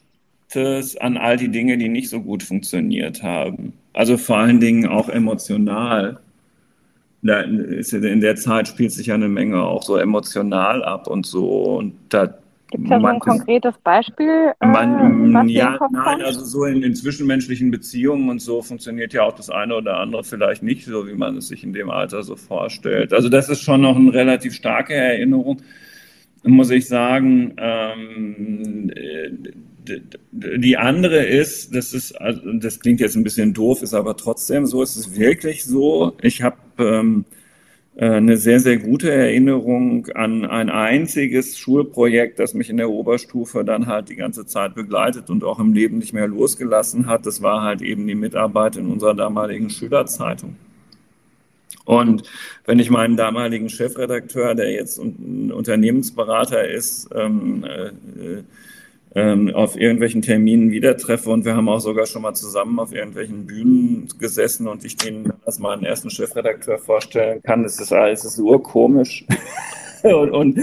es an all die Dinge, die nicht so gut funktioniert haben. Also vor allen Dingen auch emotional. In der Zeit spielt sich ja eine Menge auch so emotional ab und so. Und da Gibt es da so ein konkretes Beispiel? Äh, man, ja, nein, also so in, in, zwischenmenschlichen Beziehungen und so funktioniert ja auch das eine oder andere vielleicht nicht so, wie man es sich in dem Alter so vorstellt. Also das ist schon noch eine relativ starke Erinnerung, muss ich sagen. Ähm, die andere ist, das ist, also das klingt jetzt ein bisschen doof, ist aber trotzdem so, es ist wirklich so. Ich habe ähm, äh, eine sehr, sehr gute Erinnerung an ein einziges Schulprojekt, das mich in der Oberstufe dann halt die ganze Zeit begleitet und auch im Leben nicht mehr losgelassen hat. Das war halt eben die Mitarbeit in unserer damaligen Schülerzeitung. Und wenn ich meinen damaligen Chefredakteur, der jetzt ein Unternehmensberater ist, ähm, äh, ähm, auf irgendwelchen Terminen wieder treffe und wir haben auch sogar schon mal zusammen auf irgendwelchen Bühnen gesessen und ich den als meinen ersten Chefredakteur vorstellen kann. Das ist alles ist urkomisch und, und,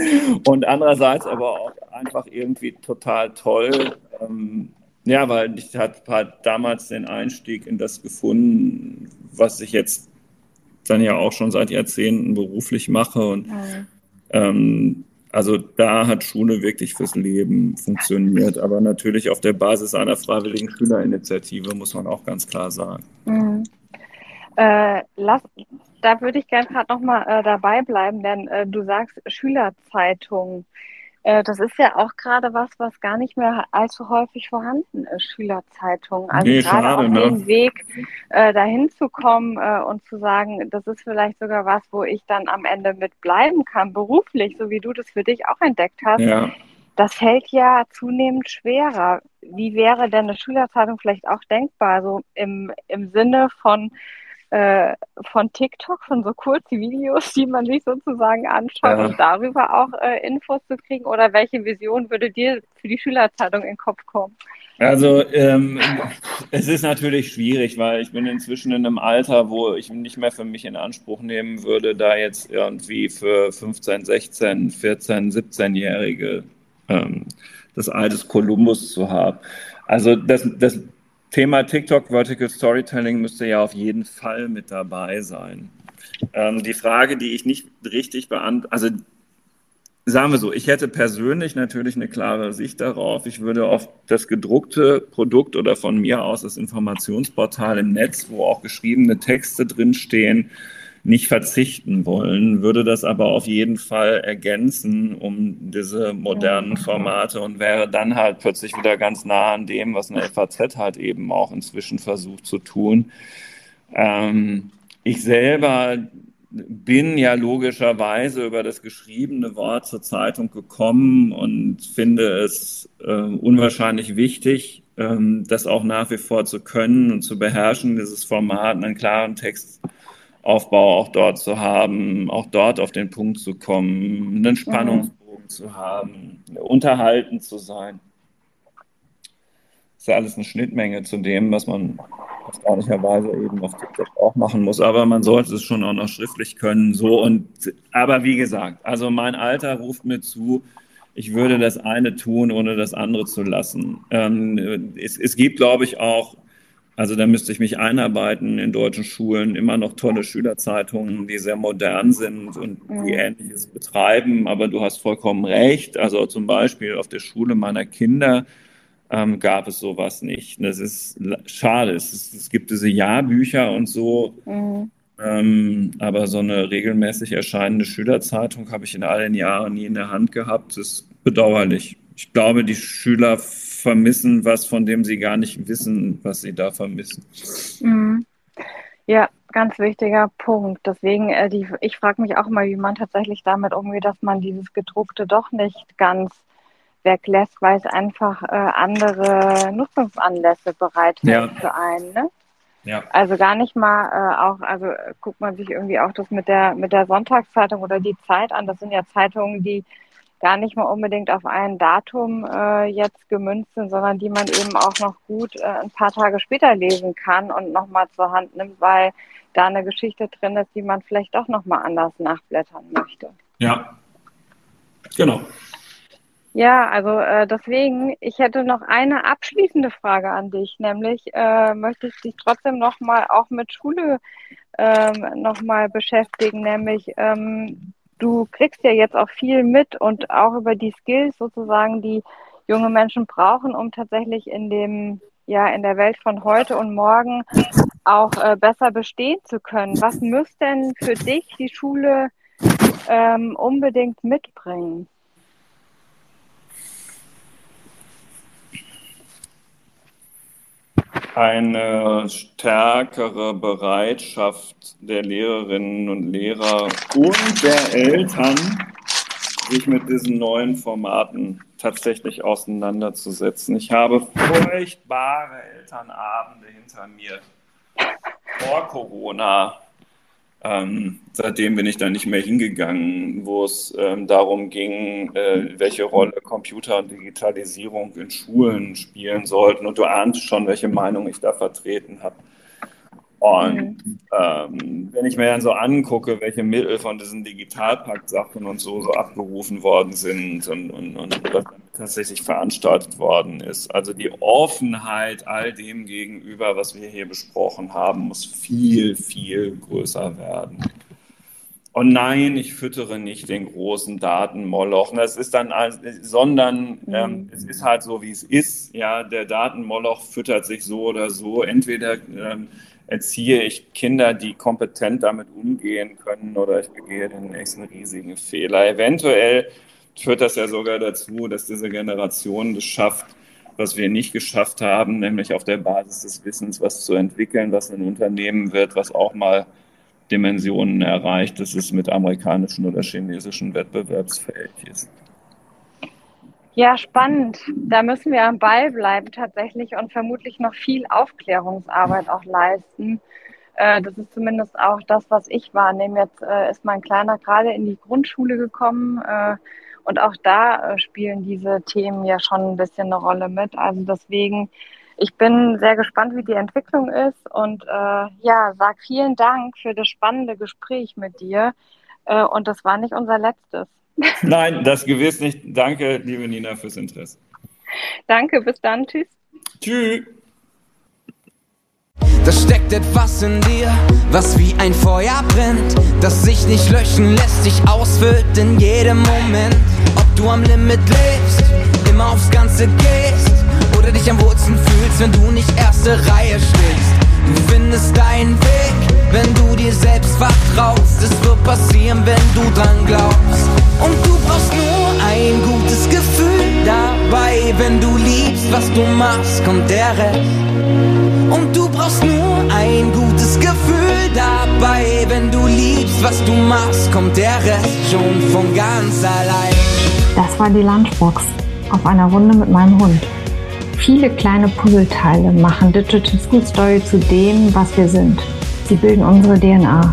und andererseits aber auch einfach irgendwie total toll. Ähm, ja, weil ich hatte damals den Einstieg in das gefunden, was ich jetzt dann ja auch schon seit Jahrzehnten beruflich mache und mhm. ähm, also da hat Schule wirklich fürs Leben funktioniert, aber natürlich auf der Basis einer freiwilligen Schülerinitiative, muss man auch ganz klar sagen. Mhm. Äh, lass, da würde ich gerne gerade nochmal äh, dabei bleiben, denn äh, du sagst Schülerzeitung. Äh, das ist ja auch gerade was, was gar nicht mehr allzu häufig vorhanden ist, Schülerzeitungen. Also nee, gerade schade, auf ne? den Weg äh, dahin zu kommen äh, und zu sagen, das ist vielleicht sogar was, wo ich dann am Ende mit bleiben kann, beruflich, so wie du das für dich auch entdeckt hast. Ja. Das fällt ja zunehmend schwerer. Wie wäre denn eine Schülerzeitung vielleicht auch denkbar, so im, im Sinne von äh, von TikTok, von so kurzen Videos, die man sich sozusagen anschaut ja. und darüber auch äh, Infos zu kriegen? Oder welche Vision würde dir für die Schülerzeitung in den Kopf kommen? Also ähm, es ist natürlich schwierig, weil ich bin inzwischen in einem Alter, wo ich nicht mehr für mich in Anspruch nehmen würde, da jetzt irgendwie für 15, 16, 14, 17-Jährige ähm, das altes Kolumbus zu haben. Also das, das Thema TikTok Vertical Storytelling müsste ja auf jeden Fall mit dabei sein. Ähm, die Frage, die ich nicht richtig beantworte, also sagen wir so, ich hätte persönlich natürlich eine klare Sicht darauf. Ich würde auf das gedruckte Produkt oder von mir aus das Informationsportal im Netz, wo auch geschriebene Texte drinstehen, nicht verzichten wollen, würde das aber auf jeden Fall ergänzen um diese modernen Formate und wäre dann halt plötzlich wieder ganz nah an dem, was eine FAZ halt eben auch inzwischen versucht zu tun. Ähm, ich selber bin ja logischerweise über das geschriebene Wort zur Zeitung gekommen und finde es äh, unwahrscheinlich wichtig, ähm, das auch nach wie vor zu können und zu beherrschen, dieses Format, einen klaren Text Aufbau auch dort zu haben, auch dort auf den Punkt zu kommen, einen Spannungsbogen mhm. zu haben, unterhalten zu sein. Das ist ja alles eine Schnittmenge zu dem, was man erstaunlicherweise eben auf TikTok auch machen muss. Aber man sollte es schon auch noch schriftlich können. So und aber wie gesagt, also mein Alter ruft mir zu, ich würde das eine tun, ohne das andere zu lassen. Ähm, es, es gibt, glaube ich, auch also da müsste ich mich einarbeiten in deutschen Schulen, immer noch tolle Schülerzeitungen, die sehr modern sind und die. Ähnliches betreiben. Aber du hast vollkommen recht. Also zum Beispiel auf der Schule meiner Kinder ähm, gab es sowas nicht. Das ist schade. Es, ist, es gibt diese Jahrbücher und so. Mhm. Ähm, aber so eine regelmäßig erscheinende Schülerzeitung habe ich in all den Jahren nie in der Hand gehabt. Das ist bedauerlich. Ich glaube, die Schüler vermissen was, von dem sie gar nicht wissen, was sie da vermissen. Mhm. Ja, ganz wichtiger Punkt. Deswegen, äh, die, ich frage mich auch mal, wie man tatsächlich damit umgeht, dass man dieses Gedruckte doch nicht ganz weglässt, weil es einfach äh, andere Nutzungsanlässe bereithält ja. für einen. Ne? Ja. Also gar nicht mal äh, auch, also guckt man sich irgendwie auch das mit der mit der Sonntagszeitung oder die Zeit an. Das sind ja Zeitungen, die gar nicht mal unbedingt auf ein Datum äh, jetzt gemünzt sind, sondern die man eben auch noch gut äh, ein paar Tage später lesen kann und nochmal zur Hand nimmt, weil da eine Geschichte drin ist, die man vielleicht doch nochmal anders nachblättern möchte. Ja, genau. Ja, also äh, deswegen, ich hätte noch eine abschließende Frage an dich, nämlich äh, möchte ich dich trotzdem nochmal auch mit Schule ähm, nochmal beschäftigen, nämlich ähm, du kriegst ja jetzt auch viel mit und auch über die Skills sozusagen, die junge Menschen brauchen, um tatsächlich in dem ja in der Welt von heute und morgen auch äh, besser bestehen zu können. Was müsste denn für dich die Schule ähm, unbedingt mitbringen? Eine stärkere Bereitschaft der Lehrerinnen und Lehrer und der Eltern, sich mit diesen neuen Formaten tatsächlich auseinanderzusetzen. Ich habe furchtbare Elternabende hinter mir vor Corona, ähm, seitdem bin ich da nicht mehr hingegangen, wo es ähm, darum ging, äh, welche Rolle Computer und Digitalisierung in Schulen spielen sollten. Und du ahnst schon, welche Meinung ich da vertreten habe. Und mhm. ähm, wenn ich mir dann so angucke, welche Mittel von diesen Digitalpakt-Sachen und so, so abgerufen worden sind und, und, und was tatsächlich veranstaltet worden ist, also die Offenheit all dem gegenüber, was wir hier besprochen haben, muss viel, viel größer werden. Und nein, ich füttere nicht den großen Datenmoloch. Das ist dann, sondern ähm, mhm. es ist halt so, wie es ist. Ja, der Datenmoloch füttert sich so oder so. Entweder ähm, erziehe ich Kinder, die kompetent damit umgehen können oder ich begehe den nächsten riesigen Fehler. Eventuell führt das ja sogar dazu, dass diese Generation das schafft, was wir nicht geschafft haben, nämlich auf der Basis des Wissens was zu entwickeln, was ein Unternehmen wird, was auch mal Dimensionen erreicht, dass es mit amerikanischen oder chinesischen wettbewerbsfähig ist. Ja, spannend. Da müssen wir am Ball bleiben tatsächlich und vermutlich noch viel Aufklärungsarbeit auch leisten. Äh, das ist zumindest auch das, was ich wahrnehme. Jetzt äh, ist mein Kleiner gerade in die Grundschule gekommen äh, und auch da spielen diese Themen ja schon ein bisschen eine Rolle mit. Also deswegen, ich bin sehr gespannt, wie die Entwicklung ist und ja, sag vielen Dank für das spannende Gespräch mit dir. und das war nicht unser letztes. Nein, das gewiss nicht. Danke, liebe Nina, fürs Interesse. Danke, bis dann. Tschüss. Tschüss. Da steckt etwas in dir, was wie ein Feuer brennt, das sich nicht löschen lässt, dich ausfüllt in jedem Moment. Ob du am Limit lebst, immer aufs Ganze gehst oder dich am Wurzeln fühlst, wenn du nicht erste Reihe stehst. Du findest deinen Weg, wenn du dir selbst vertraust. Es wird passieren, wenn du dran glaubst. Und du brauchst nur ein gutes Gefühl dabei. Wenn du liebst, was du machst, kommt der Rest. Und du brauchst nur ein gutes Gefühl dabei. Wenn du liebst, was du machst, kommt der Rest schon von ganz allein. Das war die Lunchbox auf einer Runde mit meinem Hund. Viele kleine Puzzleteile machen Digital School Story zu dem, was wir sind. Sie bilden unsere DNA.